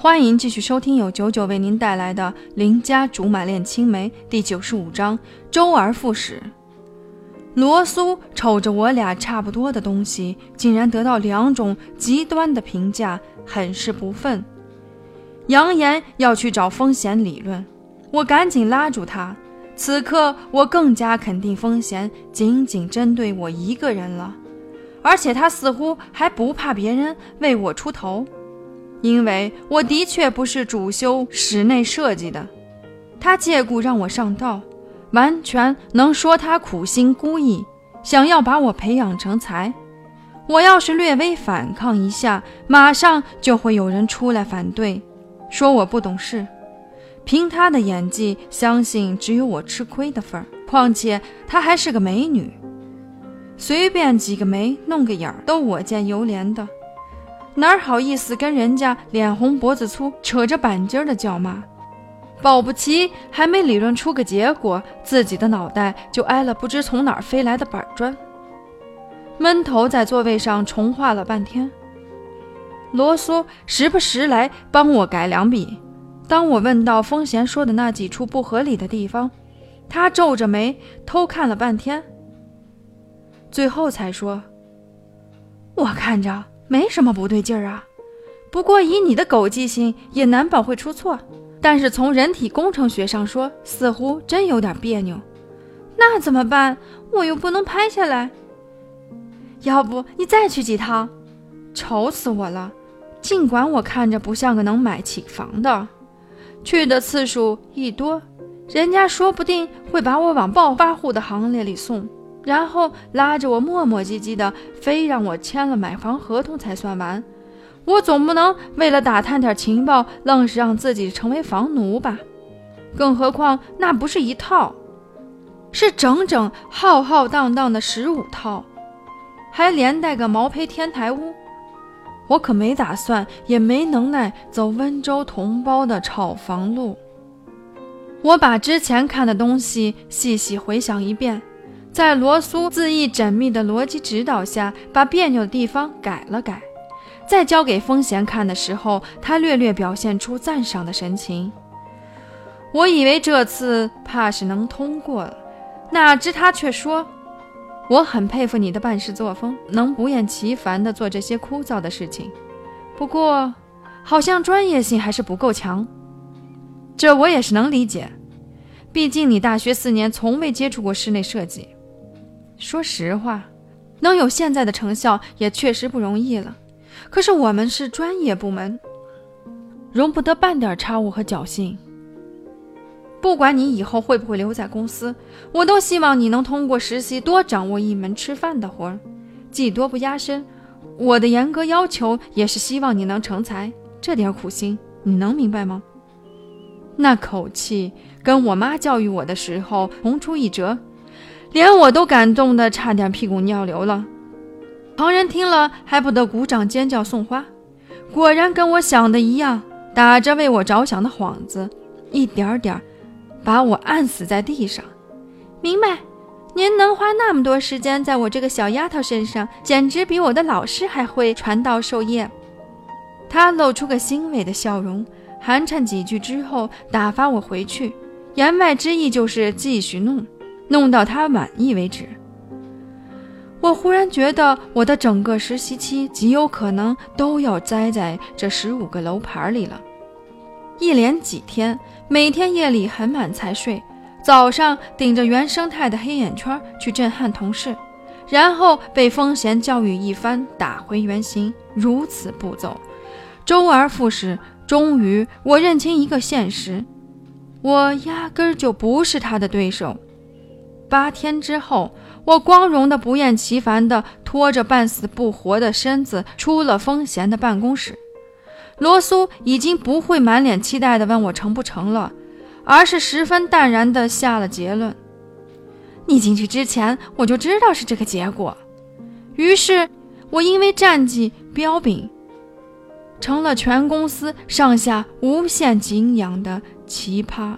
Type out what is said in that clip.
欢迎继续收听由九九为您带来的《邻家竹马恋青梅》第九十五章：周而复始。罗苏瞅着我俩差不多的东西，竟然得到两种极端的评价，很是不忿，扬言要去找风险理论。我赶紧拉住他。此刻我更加肯定风险仅仅针对我一个人了，而且他似乎还不怕别人为我出头。因为我的确不是主修室内设计的，他借故让我上道，完全能说他苦心孤诣，想要把我培养成才。我要是略微反抗一下，马上就会有人出来反对，说我不懂事。凭他的演技，相信只有我吃亏的份儿。况且她还是个美女，随便挤个眉、弄个眼儿，都我见犹怜的。哪好意思跟人家脸红脖子粗、扯着板筋的叫骂？保不齐还没理论出个结果，自己的脑袋就挨了不知从哪儿飞来的板砖。闷头在座位上重画了半天，罗苏时不时来帮我改两笔。当我问到风贤说的那几处不合理的地方，他皱着眉偷看了半天，最后才说：“我看着。”没什么不对劲儿啊，不过以你的狗记性，也难保会出错。但是从人体工程学上说，似乎真有点别扭。那怎么办？我又不能拍下来。要不你再去几趟？愁死我了！尽管我看着不像个能买起房的，去的次数一多，人家说不定会把我往暴发户的行列里送。然后拉着我磨磨唧唧的，非让我签了买房合同才算完。我总不能为了打探点情报，愣是让自己成为房奴吧？更何况那不是一套，是整整浩浩荡荡的十五套，还连带个毛坯天台屋。我可没打算，也没能耐走温州同胞的炒房路。我把之前看的东西细细回想一遍。在罗苏自意缜密的逻辑指导下，把别扭的地方改了改，再交给风贤看的时候，他略略表现出赞赏的神情。我以为这次怕是能通过了，哪知他却说：“我很佩服你的办事作风，能不厌其烦地做这些枯燥的事情。不过，好像专业性还是不够强。这我也是能理解，毕竟你大学四年从未接触过室内设计。”说实话，能有现在的成效也确实不容易了。可是我们是专业部门，容不得半点差误和侥幸。不管你以后会不会留在公司，我都希望你能通过实习多掌握一门吃饭的活儿，技多不压身。我的严格要求也是希望你能成才，这点苦心你能明白吗？那口气跟我妈教育我的时候同出一辙。连我都感动的差点屁股尿流了，旁人听了还不得鼓掌尖叫送花。果然跟我想的一样，打着为我着想的幌子，一点点把我按死在地上。明白，您能花那么多时间在我这个小丫头身上，简直比我的老师还会传道授业。他露出个欣慰的笑容，寒碜几句之后，打发我回去，言外之意就是继续弄。弄到他满意为止。我忽然觉得，我的整个实习期极有可能都要栽在这十五个楼盘里了。一连几天，每天夜里很晚才睡，早上顶着原生态的黑眼圈去震撼同事，然后被风贤教育一番，打回原形。如此步骤，周而复始。终于，我认清一个现实：我压根儿就不是他的对手。八天之后，我光荣的不厌其烦的拖着半死不活的身子出了风贤的办公室。罗苏已经不会满脸期待的问我成不成了，而是十分淡然的下了结论：“你进去之前，我就知道是这个结果。”于是，我因为战绩彪炳，成了全公司上下无限敬仰的奇葩。